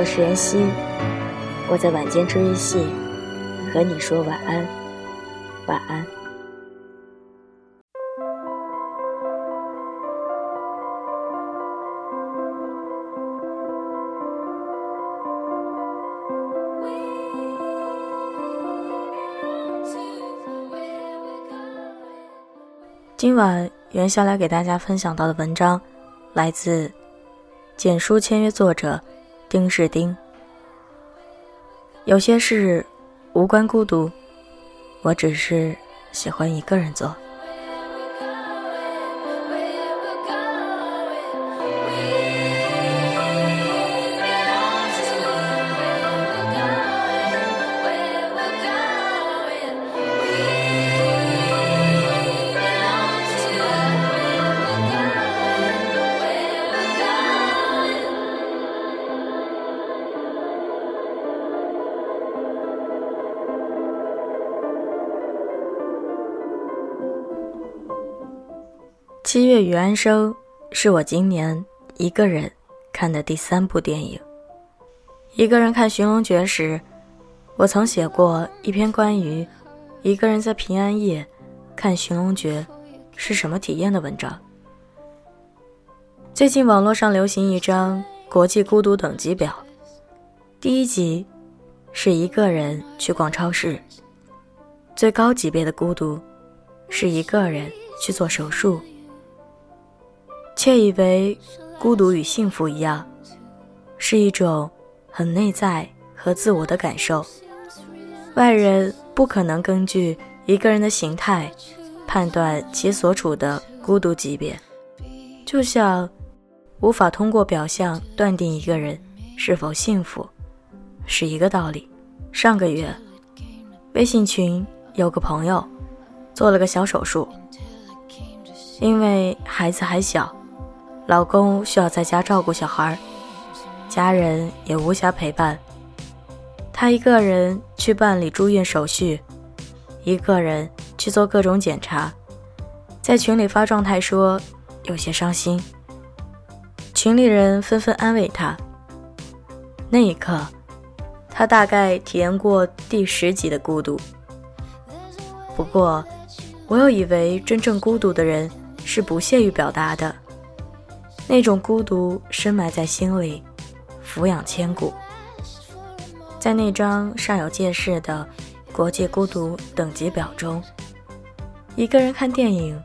我是妍希，我在晚间治愈系和你说晚安，晚安。今晚袁下来给大家分享到的文章，来自简书签约作者丁是丁。有些事无关孤独，我只是喜欢一个人做。七月与安生是我今年一个人看的第三部电影。一个人看《寻龙诀》时，我曾写过一篇关于一个人在平安夜看《寻龙诀》是什么体验的文章。最近网络上流行一张国际孤独等级表，第一级是一个人去逛超市，最高级别的孤独是一个人去做手术。窃以为孤独与幸福一样，是一种很内在和自我的感受，外人不可能根据一个人的形态判断其所处的孤独级别，就像无法通过表象断定一个人是否幸福，是一个道理。上个月，微信群有个朋友做了个小手术，因为孩子还小。老公需要在家照顾小孩，家人也无暇陪伴。她一个人去办理住院手续，一个人去做各种检查，在群里发状态说有些伤心。群里人纷纷安慰她。那一刻，她大概体验过第十级的孤独。不过，我又以为真正孤独的人是不屑于表达的。那种孤独深埋在心里，俯仰千古。在那张尚有介事的国际孤独等级表中，一个人看电影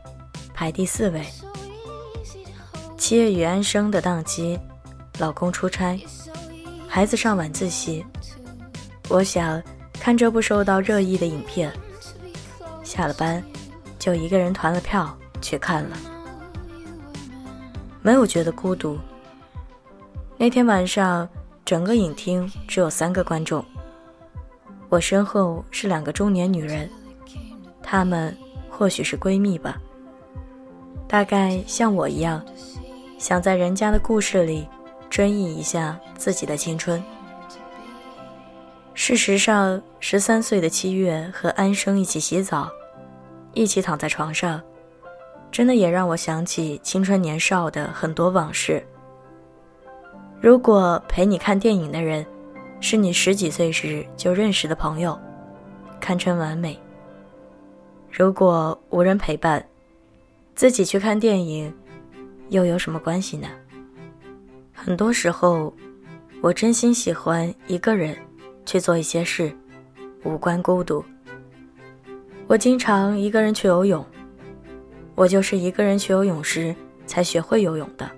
排第四位。七月与安生的档期，老公出差，孩子上晚自习，我想看这部受到热议的影片，下了班就一个人团了票去看了。没有觉得孤独。那天晚上，整个影厅只有三个观众。我身后是两个中年女人，她们或许是闺蜜吧，大概像我一样，想在人家的故事里追忆一下自己的青春。事实上，十三岁的七月和安生一起洗澡，一起躺在床上。真的也让我想起青春年少的很多往事。如果陪你看电影的人是你十几岁时就认识的朋友，堪称完美。如果无人陪伴，自己去看电影，又有什么关系呢？很多时候，我真心喜欢一个人去做一些事，无关孤独。我经常一个人去游泳。我就是一个人去游泳时才学会游泳的。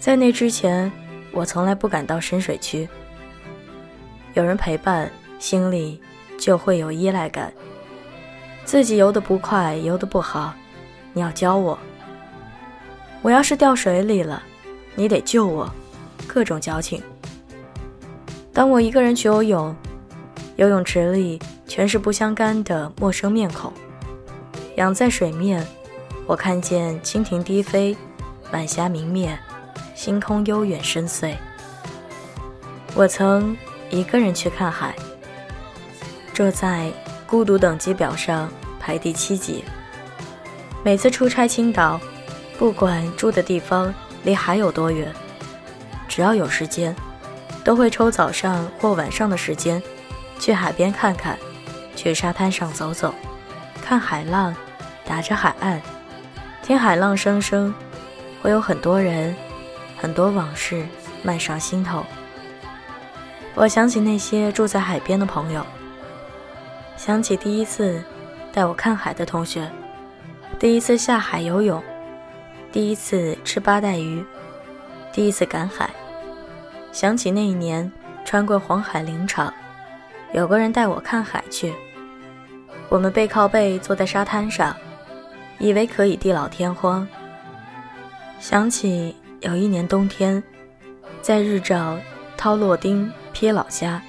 在那之前，我从来不敢到深水区。有人陪伴，心里就会有依赖感。自己游得不快，游得不好，你要教我。我要是掉水里了，你得救我，各种矫情。当我一个人去游泳，游泳池里全是不相干的陌生面孔。仰在水面，我看见蜻蜓低飞，晚霞明灭，星空悠远深邃。我曾一个人去看海，这在孤独等级表上排第七级。每次出差青岛，不管住的地方离海有多远，只要有时间，都会抽早上或晚上的时间，去海边看看，去沙滩上走走，看海浪。打着海岸，听海浪声声，会有很多人，很多往事漫上心头。我想起那些住在海边的朋友，想起第一次带我看海的同学，第一次下海游泳，第一次吃八带鱼，第一次赶海。想起那一年穿过黄海林场，有个人带我看海去，我们背靠背坐在沙滩上。以为可以地老天荒。想起有一年冬天，在日照掏洛丁撇老家，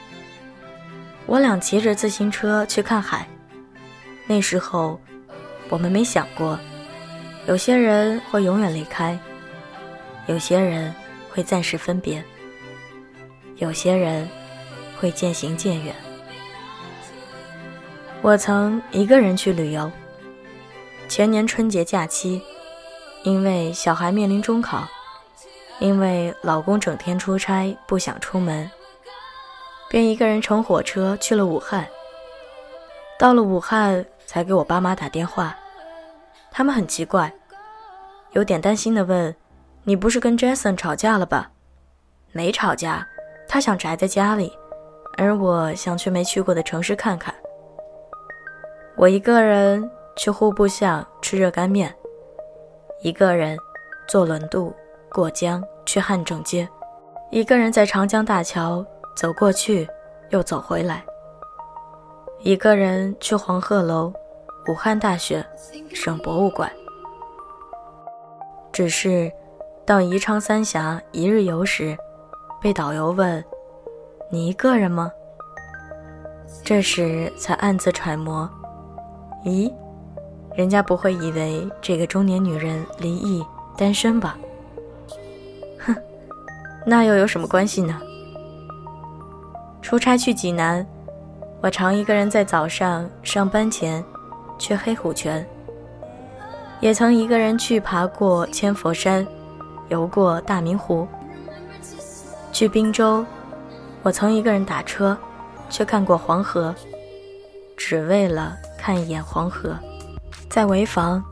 我俩骑着自行车去看海。那时候，我们没想过，有些人会永远离开，有些人会暂时分别，有些人会渐行渐远。我曾一个人去旅游。前年春节假期，因为小孩面临中考，因为老公整天出差不想出门，便一个人乘火车去了武汉。到了武汉，才给我爸妈打电话，他们很奇怪，有点担心的问：“你不是跟 Jason 吵架了吧？”“没吵架，他想宅在家里，而我想去没去过的城市看看。”我一个人。去户部巷吃热干面，一个人坐轮渡过江去汉正街，一个人在长江大桥走过去又走回来，一个人去黄鹤楼、武汉大学省博物馆。只是到宜昌三峡一日游时，被导游问：“你一个人吗？”这时才暗自揣摩：“咦？”人家不会以为这个中年女人离异单身吧？哼，那又有什么关系呢？出差去济南，我常一个人在早上上班前去黑虎泉，也曾一个人去爬过千佛山，游过大明湖。去滨州，我曾一个人打车去看过黄河，只为了看一眼黄河。在潍坊，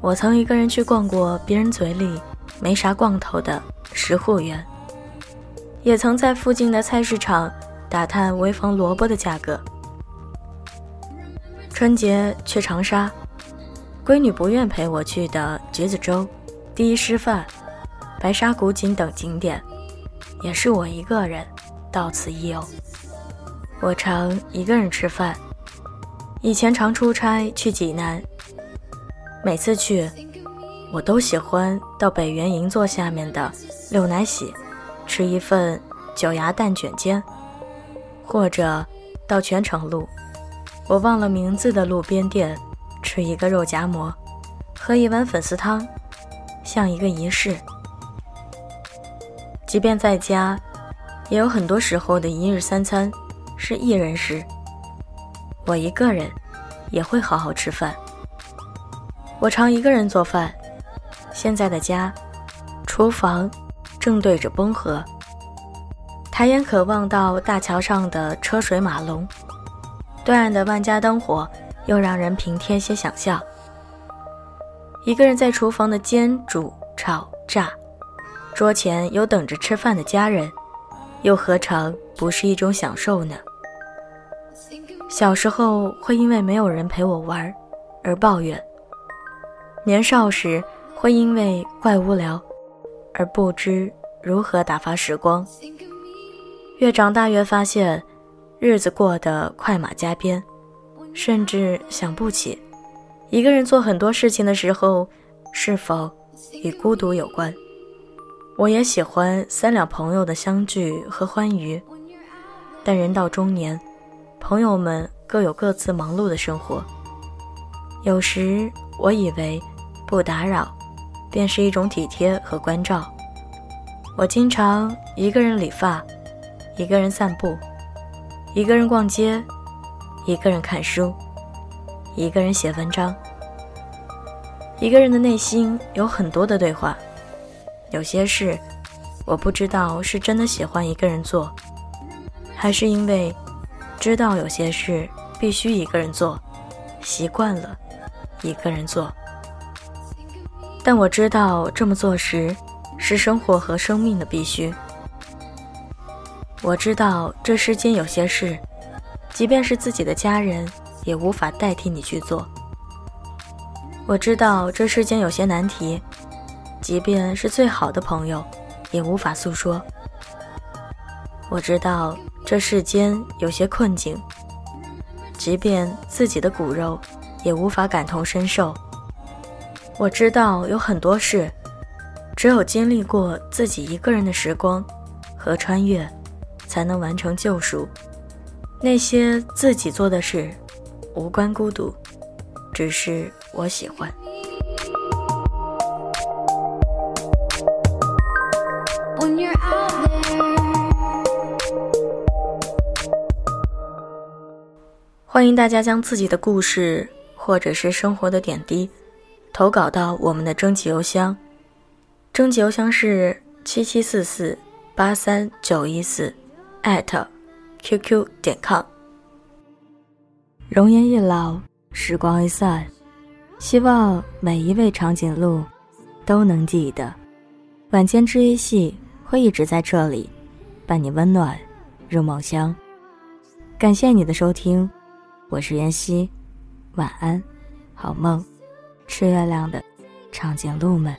我曾一个人去逛过别人嘴里没啥逛头的石户园，也曾在附近的菜市场打探潍坊萝卜的价格。春节去长沙，闺女不愿陪我去的橘子洲、第一师范、白沙古井等景点，也是我一个人到此一游。我常一个人吃饭，以前常出差去济南。每次去，我都喜欢到北园银座下面的六奶喜吃一份九牙蛋卷煎，或者到泉城路，我忘了名字的路边店吃一个肉夹馍，喝一碗粉丝汤，像一个仪式。即便在家，也有很多时候的一日三餐是一人食，我一个人也会好好吃饭。我常一个人做饭，现在的家，厨房正对着崩河，抬眼可望到大桥上的车水马龙，对岸的万家灯火又让人平添些想象。一个人在厨房的煎煮炒炸，桌前有等着吃饭的家人，又何尝不是一种享受呢？小时候会因为没有人陪我玩而抱怨。年少时会因为怪无聊而不知如何打发时光，越长大越发现日子过得快马加鞭，甚至想不起一个人做很多事情的时候是否与孤独有关。我也喜欢三两朋友的相聚和欢愉，但人到中年，朋友们各有各自忙碌的生活。有时我以为不打扰，便是一种体贴和关照。我经常一个人理发，一个人散步，一个人逛街，一个人看书，一个人写文章。一个人的内心有很多的对话，有些事我不知道是真的喜欢一个人做，还是因为知道有些事必须一个人做，习惯了。一个人做，但我知道这么做时是生活和生命的必须。我知道这世间有些事，即便是自己的家人也无法代替你去做。我知道这世间有些难题，即便是最好的朋友也无法诉说。我知道这世间有些困境，即便自己的骨肉。也无法感同身受。我知道有很多事，只有经历过自己一个人的时光和穿越，才能完成救赎。那些自己做的事，无关孤独，只是我喜欢。欢迎大家将自己的故事。或者是生活的点滴，投稿到我们的征集邮箱，征集邮箱是七七四四八三九一四，@qq 点 com。容颜一老，时光一散，希望每一位长颈鹿都能记得，晚间治愈系会一直在这里，伴你温暖入梦乡。感谢你的收听，我是妍希。晚安，好梦，吃月亮的长颈鹿们。